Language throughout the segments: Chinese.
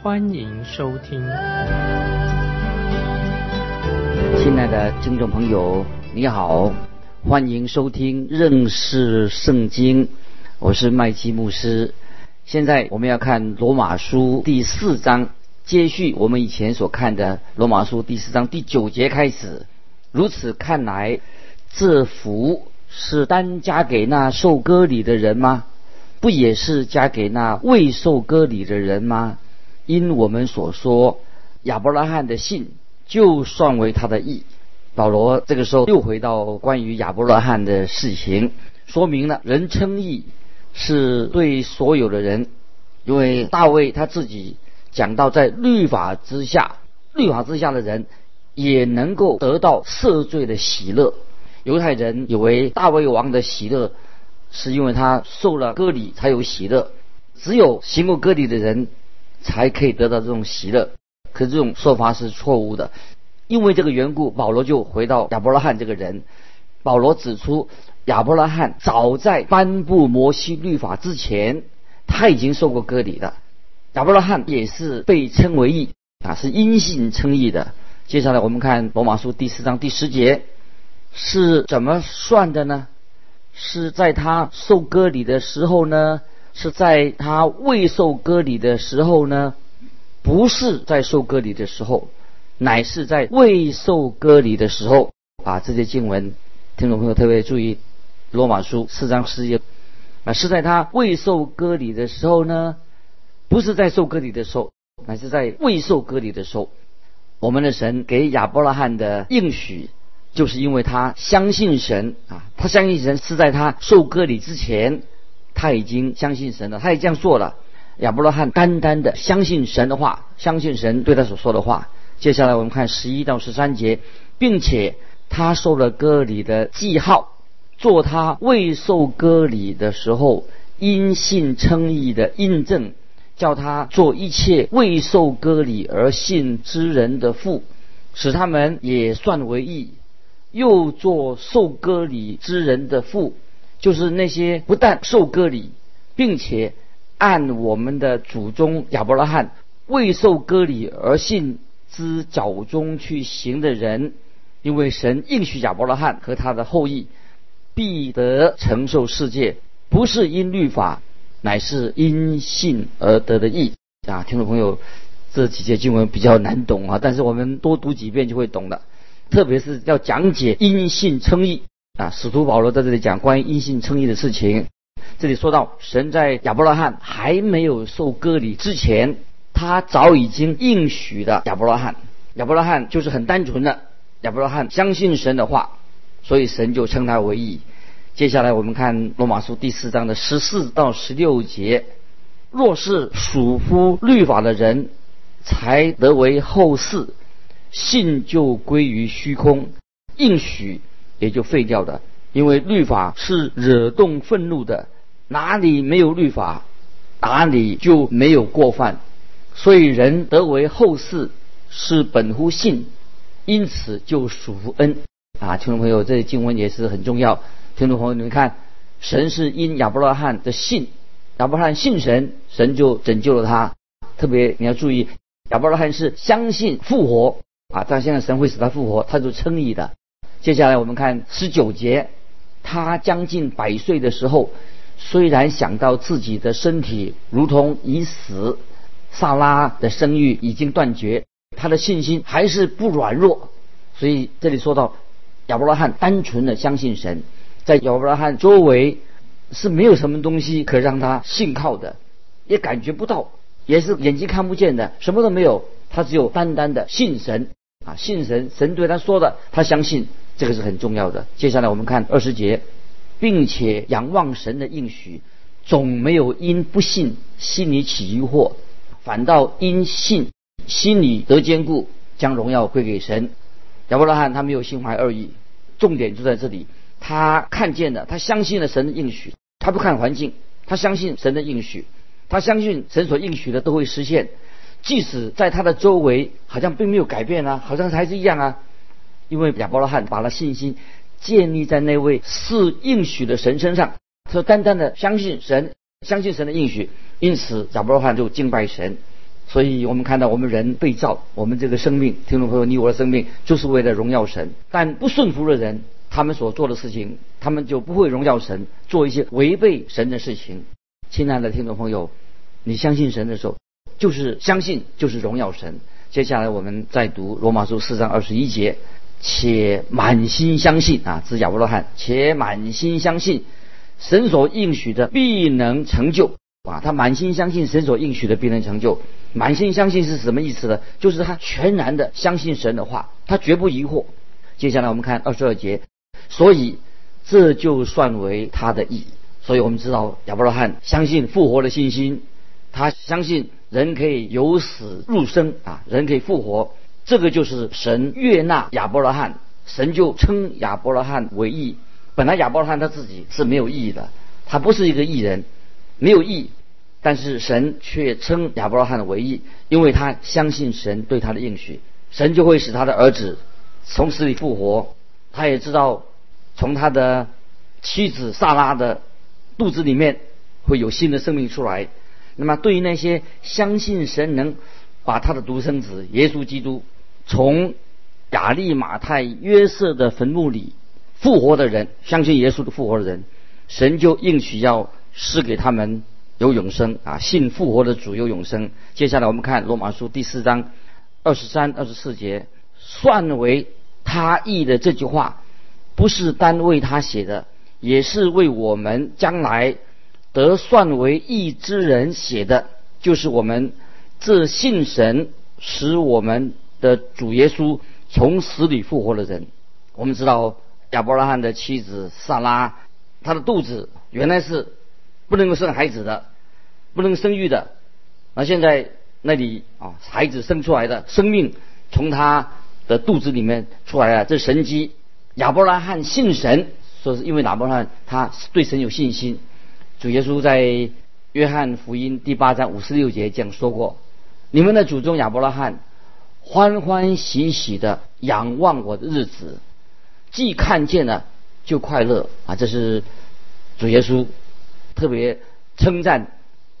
欢迎收听。亲爱的听众朋友，你好，欢迎收听认识圣经，我是麦基牧师。现在我们要看罗马书第四章，接续我们以前所看的罗马书第四章第九节开始。如此看来，这福是单加给那受割礼的人吗？不也是加给那未受割礼的人吗？因我们所说，亚伯拉罕的信就算为他的义。保罗这个时候又回到关于亚伯拉罕的事情，说明了人称义。是对所有的人，因为大卫他自己讲到，在律法之下，律法之下的人也能够得到赦罪的喜乐。犹太人以为大卫王的喜乐是因为他受了割礼才有喜乐，只有行过割礼的人才可以得到这种喜乐。可这种说法是错误的，因为这个缘故，保罗就回到亚伯拉罕这个人，保罗指出。亚伯拉罕早在颁布摩西律法之前，他已经受过割礼了。亚伯拉罕也是被称为义啊，是因信称义的。接下来我们看罗马书第四章第十节是怎么算的呢？是在他受割礼的时候呢？是在他未受割礼的时候呢？不是在受割礼的时候，乃是在未受割礼的时候啊！这些经文，听众朋友特别注意。罗马书四章十节啊，是在他未受割礼的时候呢，不是在受割礼的时候，乃是在未受割礼的时候。我们的神给亚伯拉罕的应许，就是因为他相信神啊，他相信神是在他受割礼之前，他已经相信神了，他也这样做了。亚伯拉罕单单的相信神的话，相信神对他所说的话。接下来我们看十一到十三节，并且他受了割礼的记号。做他未受割礼的时候，因信称义的印证，叫他做一切未受割礼而信之人的父，使他们也算为义；又做受割礼之人的父，就是那些不但受割礼，并且按我们的祖宗亚伯拉罕未受割礼而信之脚中去行的人，因为神应许亚伯拉罕和他的后裔。必得承受世界，不是因律法，乃是因信而得的义啊！听众朋友，这几节经文比较难懂啊，但是我们多读几遍就会懂了。特别是要讲解因信称义啊，使徒保罗在这里讲关于因信称义的事情。这里说到，神在亚伯拉罕还没有受割礼之前，他早已经应许了亚伯拉罕。亚伯拉罕就是很单纯的，亚伯拉罕相信神的话。所以神就称他为义。接下来我们看罗马书第四章的十四到十六节：若是属乎律法的人，才得为后世，信就归于虚空，应许也就废掉的。因为律法是惹动愤怒的，哪里没有律法，哪里就没有过犯。所以人得为后世，是本乎信，因此就属乎恩。啊，听众朋友，这经文也是很重要。听众朋友，你们看，神是因亚伯拉罕的信，亚伯拉罕信神，神就拯救了他。特别你要注意，亚伯拉罕是相信复活啊，但现在神会使他复活，他就称义的。接下来我们看十九节，他将近百岁的时候，虽然想到自己的身体如同已死，萨拉的生育已经断绝，他的信心还是不软弱。所以这里说到。亚伯拉罕单纯的相信神，在亚伯拉罕周围是没有什么东西可让他信靠的，也感觉不到，也是眼睛看不见的，什么都没有。他只有单单的信神啊，信神，神对他说的，他相信，这个是很重要的。接下来我们看二十节，并且仰望神的应许，总没有因不信心里起疑惑，反倒因信心里得坚固，将荣耀归给神。亚伯拉罕他没有心怀二意，重点就在这里。他看见了，他相信了神的应许，他不看环境，他相信神的应许，他相信神所应许的都会实现，即使在他的周围好像并没有改变啊，好像还是一样啊。因为亚伯拉罕把他信心建立在那位是应许的神身上，他单单的相信神，相信神的应许，因此亚伯拉罕就敬拜神。所以我们看到我们人被造，我们这个生命，听众朋友，你我的生命就是为了荣耀神。但不顺服的人，他们所做的事情，他们就不会荣耀神，做一些违背神的事情。亲爱的听众朋友，你相信神的时候，就是相信，就是荣耀神。接下来我们再读罗马书四章二十一节，且满心相信啊，指亚伯拉罕，且满心相信神所应许的必能成就。啊，他满心相信神所应许的必能成就。满心相信是什么意思呢？就是他全然的相信神的话，他绝不疑惑。接下来我们看二十二节，所以这就算为他的意义。所以我们知道亚伯拉罕相信复活的信心，他相信人可以由死入生啊，人可以复活。这个就是神悦纳亚伯拉罕，神就称亚伯拉罕为义。本来亚伯拉罕他自己是没有义的，他不是一个义人，没有义。但是神却称亚伯拉罕为义，因为他相信神对他的应许，神就会使他的儿子从死里复活。他也知道从他的妻子萨拉的肚子里面会有新的生命出来。那么对于那些相信神能把他的独生子耶稣基督从亚利马太约瑟的坟墓里复活的人，相信耶稣的复活的人，神就应许要施给他们。有永生啊！信复活的主有永生。接下来我们看罗马书第四章二十三、二十四节，算为他意的这句话，不是单为他写的，也是为我们将来得算为义之人写的，就是我们这信神使我们的主耶稣从死里复活的人。我们知道亚伯拉罕的妻子萨拉，她的肚子原来是。不能够生孩子的，不能生育的，那现在那里啊，孩子生出来的生命从他的肚子里面出来了，这神机。亚伯拉罕信神，说是因为亚伯拉罕他对神有信心。主耶稣在约翰福音第八章五十六节讲说过：“你们的祖宗亚伯拉罕欢欢喜喜的仰望我的日子，既看见了就快乐啊！”这是主耶稣。特别称赞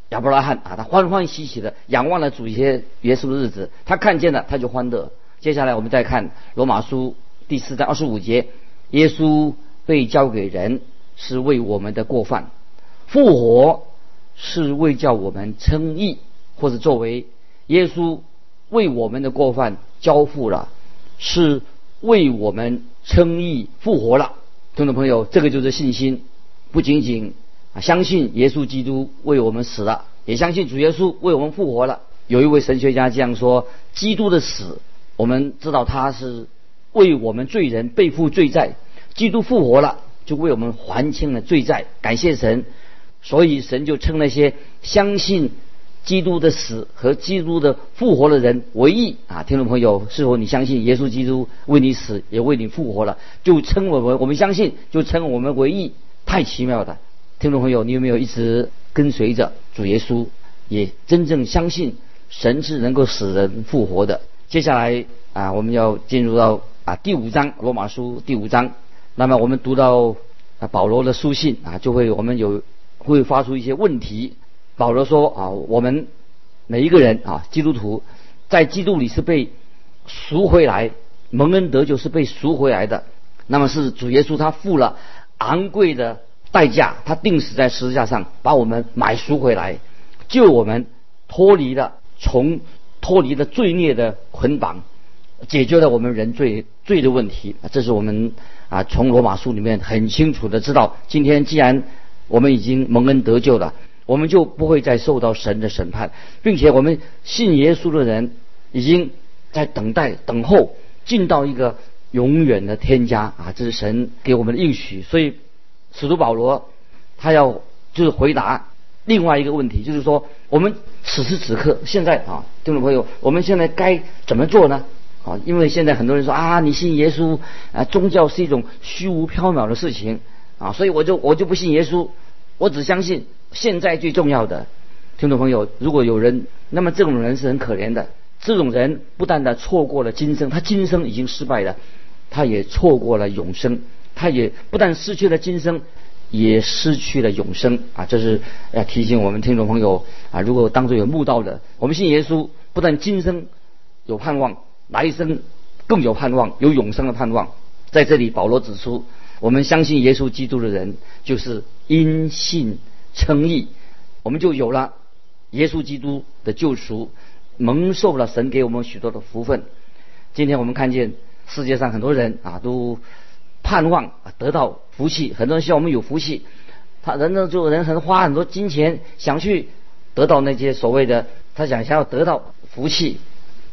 亚伯拉罕啊，他欢欢喜喜的仰望了主耶耶稣的日子，他看见了他就欢乐。接下来我们再看罗马书第四章二十五节，耶稣被交给人是为我们的过犯，复活是为叫我们称义，或者作为耶稣为我们的过犯交付了，是为我们称义复活了。听众朋友，这个就是信心，不仅仅啊。相信耶稣基督为我们死了，也相信主耶稣为我们复活了。有一位神学家这样说：基督的死，我们知道他是为我们罪人背负罪债；基督复活了，就为我们还清了罪债。感谢神，所以神就称那些相信基督的死和基督的复活的人为义啊！听众朋友，是否你相信耶稣基督为你死，也为你复活了？就称我们，我们相信，就称我们为义，太奇妙的。听众朋友，你有没有一直跟随着主耶稣，也真正相信神是能够使人复活的？接下来啊，我们要进入到啊第五章罗马书第五章。那么我们读到啊保罗的书信啊，就会我们有会发出一些问题。保罗说啊，我们每一个人啊，基督徒在基督里是被赎回来，蒙恩得救是被赎回来的。那么是主耶稣他付了昂贵的。代价，他定死在十字架上，把我们买赎回来，救我们脱离了从脱离了罪孽的捆绑，解决了我们人罪罪的问题。这是我们啊从罗马书里面很清楚的知道。今天既然我们已经蒙恩得救了，我们就不会再受到神的审判，并且我们信耶稣的人已经在等待等候进到一个永远的天家啊！这是神给我们的应许，所以。使徒保罗，他要就是回答另外一个问题，就是说我们此时此刻现在啊，听众朋友，我们现在该怎么做呢？啊，因为现在很多人说啊，你信耶稣啊，宗教是一种虚无缥缈的事情啊，所以我就我就不信耶稣，我只相信现在最重要的。听众朋友，如果有人，那么这种人是很可怜的。这种人不但的错过了今生，他今生已经失败了，他也错过了永生，他也不但失去了今生，也失去了永生啊！这是要提醒我们听众朋友啊，如果当中有慕道的，我们信耶稣，不但今生有盼望，来生更有盼望，有永生的盼望。在这里，保罗指出，我们相信耶稣基督的人，就是因信称义，我们就有了。耶稣基督的救赎，蒙受了神给我们许多的福分。今天我们看见世界上很多人啊，都盼望得到福气，很多人希望我们有福气。他人呢，就人很花很多金钱想去得到那些所谓的，他想想要得到福气。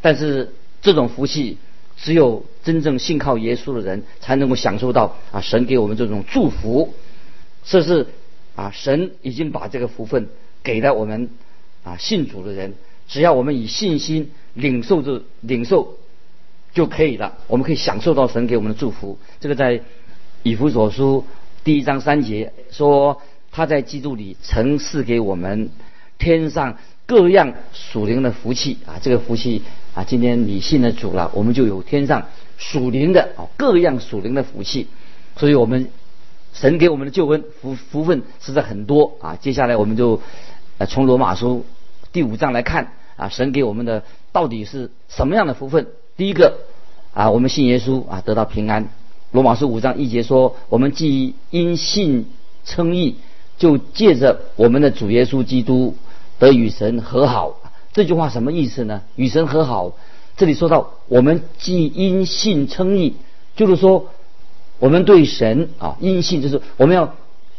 但是这种福气，只有真正信靠耶稣的人才能够享受到啊，神给我们这种祝福。这是啊，神已经把这个福分给了我们。啊，信主的人，只要我们以信心领受这领受就可以了，我们可以享受到神给我们的祝福。这个在以弗所书第一章三节说，他在基督里曾赐给我们天上各样属灵的福气啊，这个福气啊，今天你信了主了，我们就有天上属灵的啊各样属灵的福气。所以我们神给我们的救恩福福分实在很多啊。接下来我们就呃从罗马书。第五章来看啊，神给我们的到底是什么样的福分？第一个啊，我们信耶稣啊，得到平安。罗马书五章一节说，我们既因信称义，就借着我们的主耶稣基督得与神和好。这句话什么意思呢？与神和好，这里说到我们既因信称义，就是说我们对神啊，因信就是我们要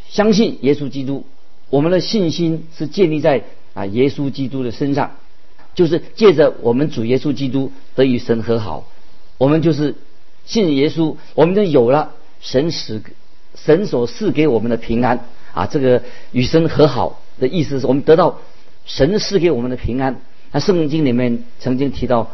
相信耶稣基督，我们的信心是建立在。啊，耶稣基督的身上，就是借着我们主耶稣基督得与神和好，我们就是信耶稣，我们就有了神使神所赐给我们的平安啊。这个与神和好的意思是我们得到神赐给我们的平安。那圣经里面曾经提到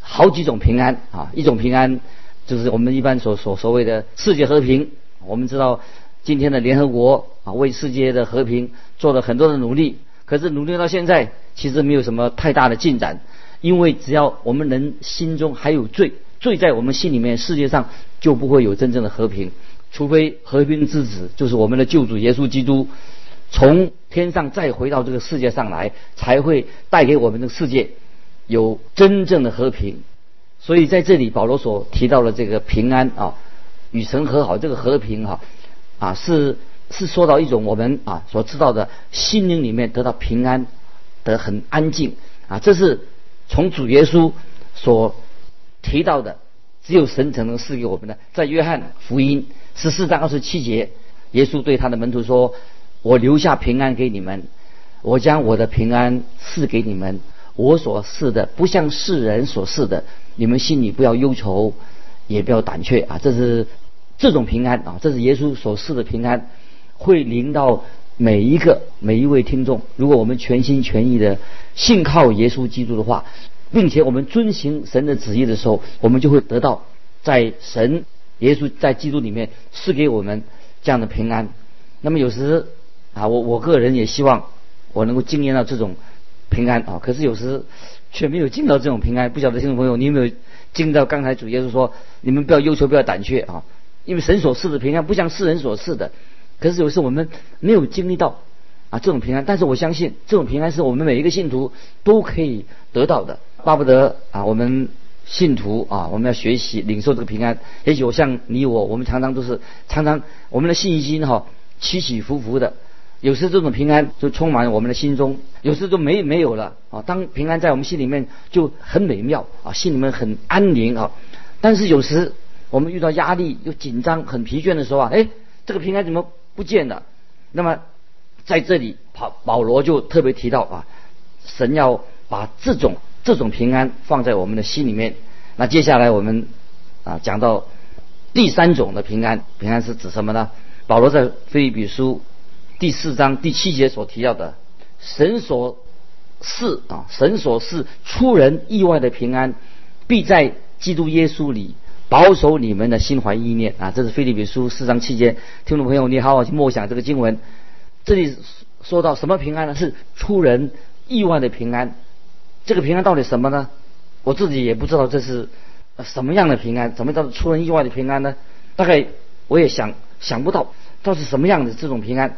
好几种平安啊，一种平安就是我们一般所所所谓的世界和平。我们知道今天的联合国啊，为世界的和平做了很多的努力。可是努力到现在，其实没有什么太大的进展，因为只要我们人心中还有罪，罪在我们心里面，世界上就不会有真正的和平。除非和平之子就是我们的救主耶稣基督，从天上再回到这个世界上来，才会带给我们的世界有真正的和平。所以在这里，保罗所提到的这个平安啊，与神和好，这个和平哈啊是。是说到一种我们啊所知道的心灵里面得到平安，得很安静啊，这是从主耶稣所提到的，只有神才能赐给我们的。在约翰福音十四章二十七节，耶稣对他的门徒说：“我留下平安给你们，我将我的平安赐给你们。我所赐的不像世人所赐的，你们心里不要忧愁，也不要胆怯啊。”这是这种平安啊，这是耶稣所赐的平安。会临到每一个每一位听众。如果我们全心全意的信靠耶稣基督的话，并且我们遵行神的旨意的时候，我们就会得到在神耶稣在基督里面赐给我们这样的平安。那么有时啊，我我个人也希望我能够经验到这种平安啊。可是有时却没有尽到这种平安。不晓得听众朋友，你有没有尽到刚才主耶稣说：“你们不要忧愁，不要胆怯啊，因为神所赐的平安不像世人所赐的。”可是有时我们没有经历到啊这种平安，但是我相信这种平安是我们每一个信徒都可以得到的。巴不得啊我们信徒啊我们要学习领受这个平安。也许我像你我，我们常常都是常常我们的信心哈起起伏伏的。有时这种平安就充满我们的心中，有时就没没有了啊。当平安在我们心里面就很美妙啊，心里面很安宁啊。但是有时我们遇到压力又紧张很疲倦的时候啊，哎这个平安怎么？不见了。那么在这里，保保罗就特别提到啊，神要把这种这种平安放在我们的心里面。那接下来我们啊讲到第三种的平安，平安是指什么呢？保罗在菲利比书第四章第七节所提到的，神所赐啊，神所赐出人意外的平安，必在基督耶稣里保守你们的心怀意念啊！这是腓立比书四章七节，听众朋友，你好好去默想这个经文。这里说到什么平安呢？是出人意外的平安。这个平安到底什么呢？我自己也不知道这是什么样的平安，怎么叫出人意外的平安呢？大概我也想想不到，到底什么样的这种平安。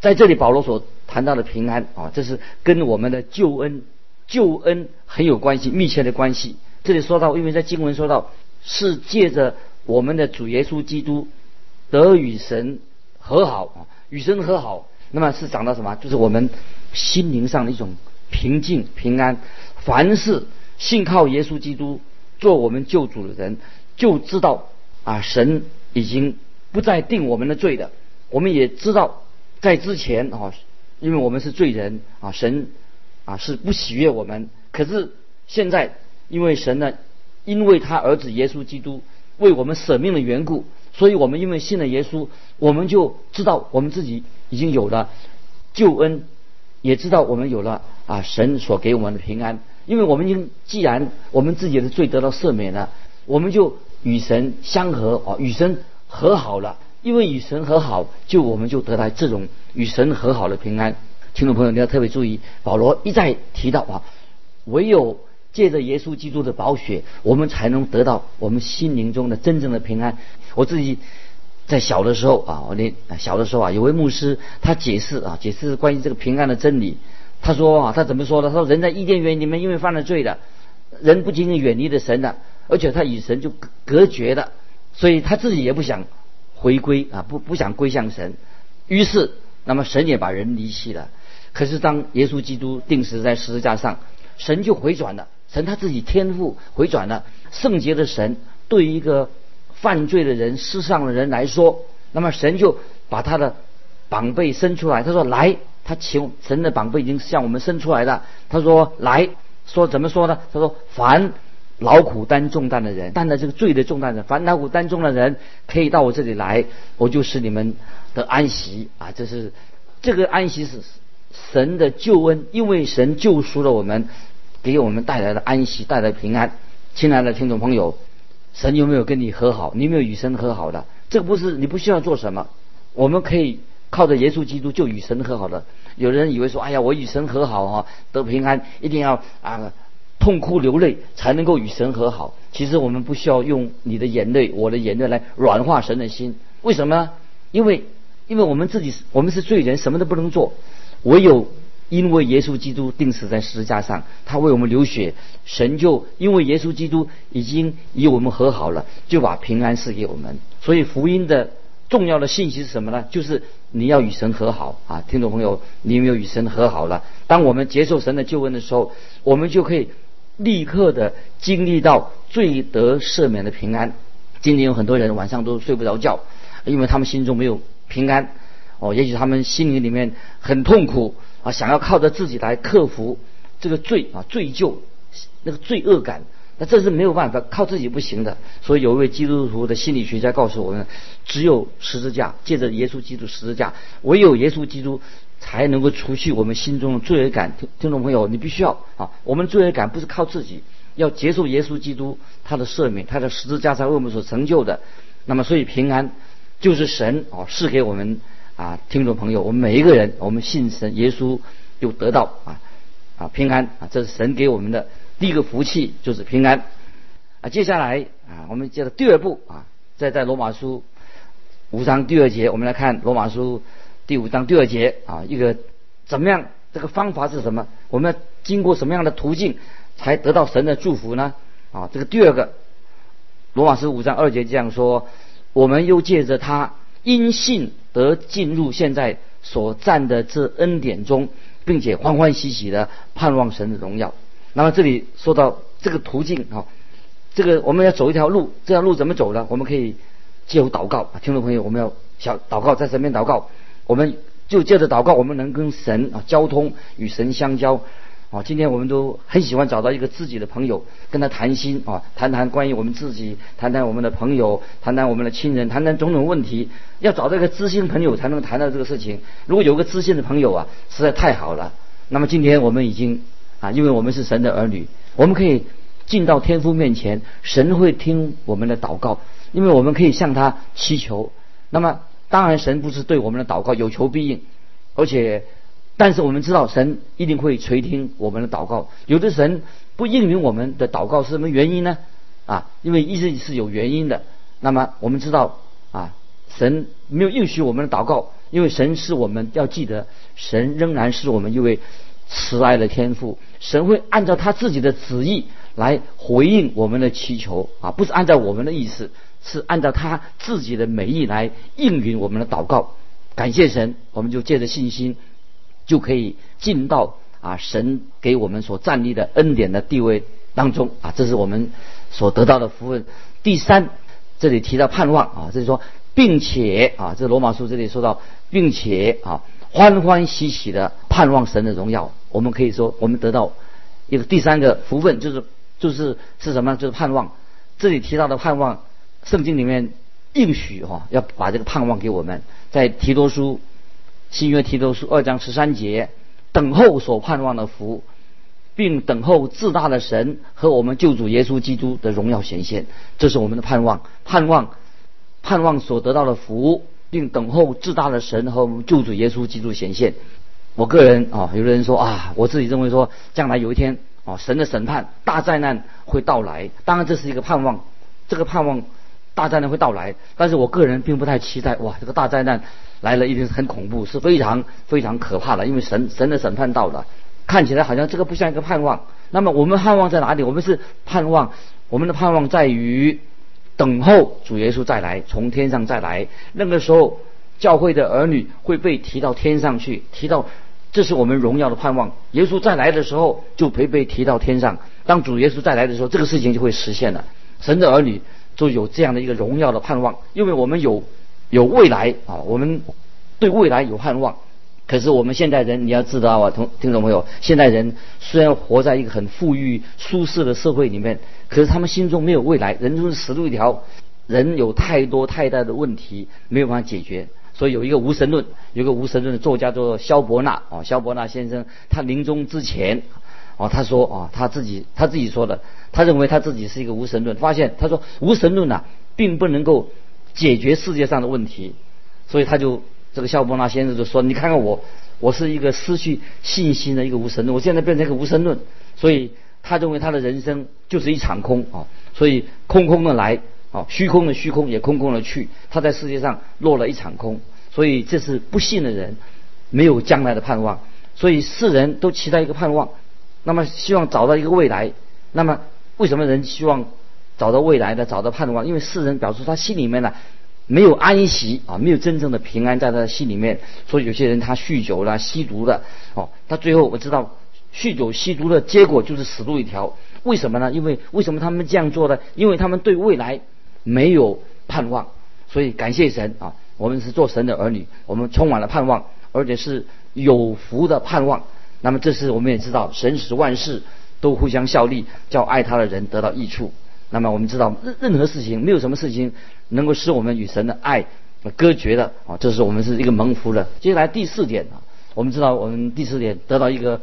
在这里，保罗所谈到的平安啊，这是跟我们的救恩、救恩很有关系、密切的关系。这里说到，因为在经文说到，是借着我们的主耶稣基督得与神和好啊，与神和好。那么是讲到什么？就是我们心灵上的一种平静、平安。凡是信靠耶稣基督做我们救主的人，就知道啊，神已经不再定我们的罪的。我们也知道，在之前啊，因为我们是罪人啊，神啊是不喜悦我们。可是现在，因为神呢，因为他儿子耶稣基督为我们舍命的缘故，所以我们因为信了耶稣，我们就知道我们自己已经有了救恩，也知道我们有了啊神所给我们的平安。因为我们已经既然我们自己的罪得到赦免了，我们就与神相合啊，与神和好了。因为与神和好，就我们就得到这种与神和好的平安。听众朋友，你要特别注意，保罗一再提到啊，唯有借着耶稣基督的宝血，我们才能得到我们心灵中的真正的平安。我自己在小的时候啊，我那小的时候啊，有位牧师他解释啊，解释关于这个平安的真理。他说啊，他怎么说的？他说人在伊甸园里面，因为犯了罪的，人不仅仅远离了神的，而且他与神就隔绝的，所以他自己也不想回归啊，不不想归向神。于是，那么神也把人离弃了。可是当耶稣基督定死在十字架上，神就回转了。神他自己天赋回转了。圣洁的神对于一个犯罪的人、世上的人来说，那么神就把他的膀臂伸出来，他说来。他求神的宝贝已经向我们伸出来了。他说：“来说怎么说呢？他说：凡劳苦担重担的人，担了这个罪的重担的，凡劳苦担重的人，可以到我这里来，我就使你们的安息啊！这是这个安息是神的救恩，因为神救赎了我们，给我们带来了安息，带来平安。亲爱的听众朋友，神有没有跟你和好？你有没有与神和好的？这个不是你不需要做什么，我们可以。”靠着耶稣基督就与神和好了。有人以为说：“哎呀，我与神和好哈，得平安，一定要啊痛哭流泪才能够与神和好。”其实我们不需要用你的眼泪、我的眼泪来软化神的心。为什么呢？因为因为我们自己我们是罪人，什么都不能做。唯有因为耶稣基督钉死在十字架上，他为我们流血，神就因为耶稣基督已经与我们和好了，就把平安赐给我们。所以福音的。重要的信息是什么呢？就是你要与神和好啊，听众朋友，你有没有与神和好了？当我们接受神的救恩的时候，我们就可以立刻的经历到罪得赦免的平安。今天有很多人晚上都睡不着觉，因为他们心中没有平安哦，也许他们心灵里面很痛苦啊，想要靠着自己来克服这个罪啊，罪疚那个罪恶感。那这是没有办法，靠自己不行的。所以有一位基督徒的心理学家告诉我们，只有十字架，借着耶稣基督十字架，唯有耶稣基督才能够除去我们心中的罪恶感。听听众朋友，你必须要啊，我们罪恶感不是靠自己，要接受耶稣基督他的赦免，他的十字架才为我们所成就的。那么，所以平安就是神啊赐给我们啊，听众朋友，我们每一个人，我们信神耶稣就得到啊啊平安啊，这是神给我们的。第一个福气就是平安啊！接下来啊，我们接着第二步啊，在在罗马书五章第二节，我们来看罗马书第五章第二节啊，一个怎么样？这个方法是什么？我们要经过什么样的途径才得到神的祝福呢？啊，这个第二个罗马书五章二节这样说：我们又借着他因信得进入现在所占的这恩典中，并且欢欢喜喜的盼望神的荣耀。那么这里说到这个途径啊，这个我们要走一条路，这条路怎么走呢？我们可以借由祷告，听众朋友，我们要小祷告，在身边祷告，我们就借着祷告，我们能跟神啊交通，与神相交啊。今天我们都很喜欢找到一个自己的朋友，跟他谈心啊，谈谈关于我们自己，谈谈我们的朋友，谈谈我们的亲人，谈谈种种问题。要找到一个知心朋友才能谈到这个事情。如果有个知心的朋友啊，实在太好了。那么今天我们已经啊，因为我们是神的儿女，我们可以进到天父面前，神会听我们的祷告，因为我们可以向他祈求。那么当然，神不是对我们的祷告有求必应，而且，但是我们知道神一定会垂听我们的祷告。有的神不应允我们的祷告是什么原因呢？啊，因为一直是有原因的。那么我们知道啊，神没有应许我们的祷告，因为神是我们要记得，神仍然是我们一位慈爱的天父，神会按照他自己的旨意来回应我们的祈求啊，不是按照我们的意思，是按照他自己的美意来应允我们的祷告。感谢神，我们就借着信心就可以进到啊神给我们所站立的恩典的地位当中啊，这是我们所得到的福分。第三。这里提到盼望啊，这里说，并且啊，这罗马书这里说到，并且啊，欢欢喜喜的盼望神的荣耀。我们可以说，我们得到一个第三个福分，就是就是是什么？就是盼望。这里提到的盼望，圣经里面应许哈，要把这个盼望给我们，在提多书新约提多书二章十三节，等候所盼望的福。并等候至大的神和我们救主耶稣基督的荣耀显现，这是我们的盼望，盼望，盼望所得到的福，并等候至大的神和我们救主耶稣基督显现。我个人啊，有的人说啊，我自己认为说，将来有一天啊，神的审判大灾难会到来。当然这是一个盼望，这个盼望大灾难会到来，但是我个人并不太期待。哇，这个大灾难来了一定是很恐怖，是非常非常可怕的，因为神神的审判到了。看起来好像这个不像一个盼望。那么我们盼望在哪里？我们是盼望我们的盼望在于等候主耶稣再来，从天上再来。那个时候，教会的儿女会被提到天上去，提到这是我们荣耀的盼望。耶稣再来的时候，就会被提到天上。当主耶稣再来的时候，这个事情就会实现了。神的儿女就有这样的一个荣耀的盼望，因为我们有有未来啊，我们对未来有盼望。可是我们现代人，你要知道啊，同听众朋友，现代人虽然活在一个很富裕、舒适的社会里面，可是他们心中没有未来，人就是死路一条，人有太多太大的问题没有办法解决。所以有一个无神论，有一个无神论的作家叫做肖伯纳啊，肖伯纳先生，他临终之前，哦，他说啊，他自己他自己说的，他认为他自己是一个无神论，发现他说无神论呐，并不能够解决世界上的问题，所以他就。这个肖伯纳先生就说：“你看看我，我是一个失去信心的一个无神论，我现在变成一个无神论，所以他认为他的人生就是一场空啊，所以空空的来啊，虚空的虚空也空空的去，他在世界上落了一场空，所以这是不信的人没有将来的盼望，所以世人都期待一个盼望，那么希望找到一个未来，那么为什么人希望找到未来的，找到盼望？因为世人表示他心里面呢。”没有安息啊，没有真正的平安在他的心里面，所以有些人他酗酒了、吸毒了，哦，他最后我知道，酗酒吸毒的结果就是死路一条。为什么呢？因为为什么他们这样做呢？因为他们对未来没有盼望。所以感谢神啊，我们是做神的儿女，我们充满了盼望，而且是有福的盼望。那么这是我们也知道，神使万事都互相效力，叫爱他的人得到益处。那么我们知道，任任何事情没有什么事情能够使我们与神的爱隔绝的啊，这是我们是一个蒙福的。接下来第四点啊，我们知道我们第四点得到一个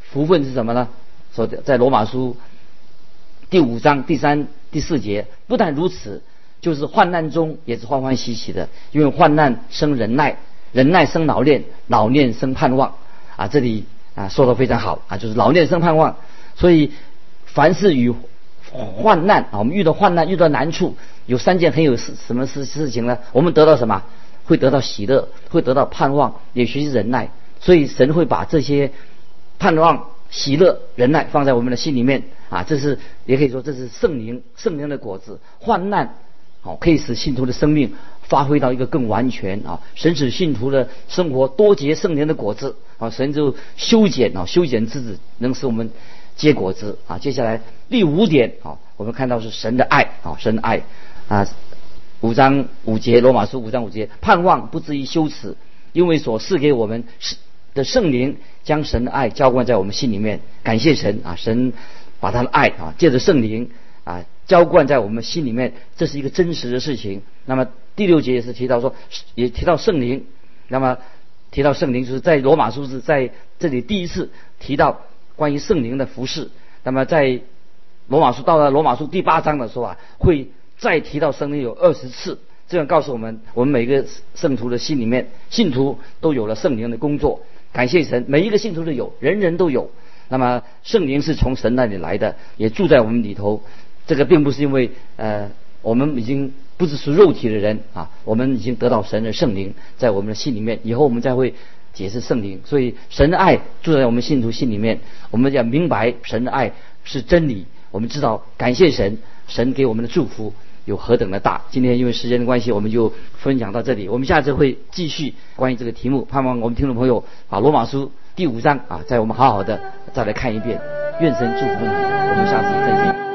福分是什么呢？说在罗马书第五章第三、第四节，不但如此，就是患难中也是欢欢喜喜的，因为患难生忍耐，忍耐生老练，老练生盼望啊。这里啊说的非常好啊，就是老练生盼望，所以凡是与患难啊，我们遇到患难，遇到难处，有三件很有事什么事事情呢？我们得到什么？会得到喜乐，会得到盼望，也学习忍耐。所以神会把这些盼望、喜乐、忍耐放在我们的心里面啊。这是也可以说这是圣灵圣灵的果子。患难好可以使信徒的生命发挥到一个更完全啊。神使信徒的生活多结圣灵的果子啊。神就修剪啊，修剪之子能使我们。结果子啊，接下来第五点啊，我们看到是神的爱啊，神的爱啊，五章五节，罗马书五章五节，盼望不至于羞耻，因为所赐给我们是的圣灵将神的爱浇灌在我们心里面，感谢神啊，神把他的爱啊借着圣灵啊浇灌在我们心里面，这是一个真实的事情。那么第六节也是提到说，也提到圣灵，那么提到圣灵，就是在罗马书是在这里第一次提到关于圣灵的服饰。那么在罗马书到了罗马书第八章的时候啊，会再提到圣灵有二十次。这样告诉我们，我们每个圣徒的心里面，信徒都有了圣灵的工作。感谢神，每一个信徒都有，人人都有。那么圣灵是从神那里来的，也住在我们里头。这个并不是因为呃，我们已经不只是肉体的人啊，我们已经得到神的圣灵在我们的心里面。以后我们再会解释圣灵。所以神的爱住在我们信徒心里面，我们要明白神的爱是真理。我们知道感谢神，神给我们的祝福。有何等的大？今天因为时间的关系，我们就分享到这里。我们下次会继续关于这个题目，盼望我们听众朋友把罗马书第五章啊，在我们好好的再来看一遍。愿神祝福你，我们下次再见。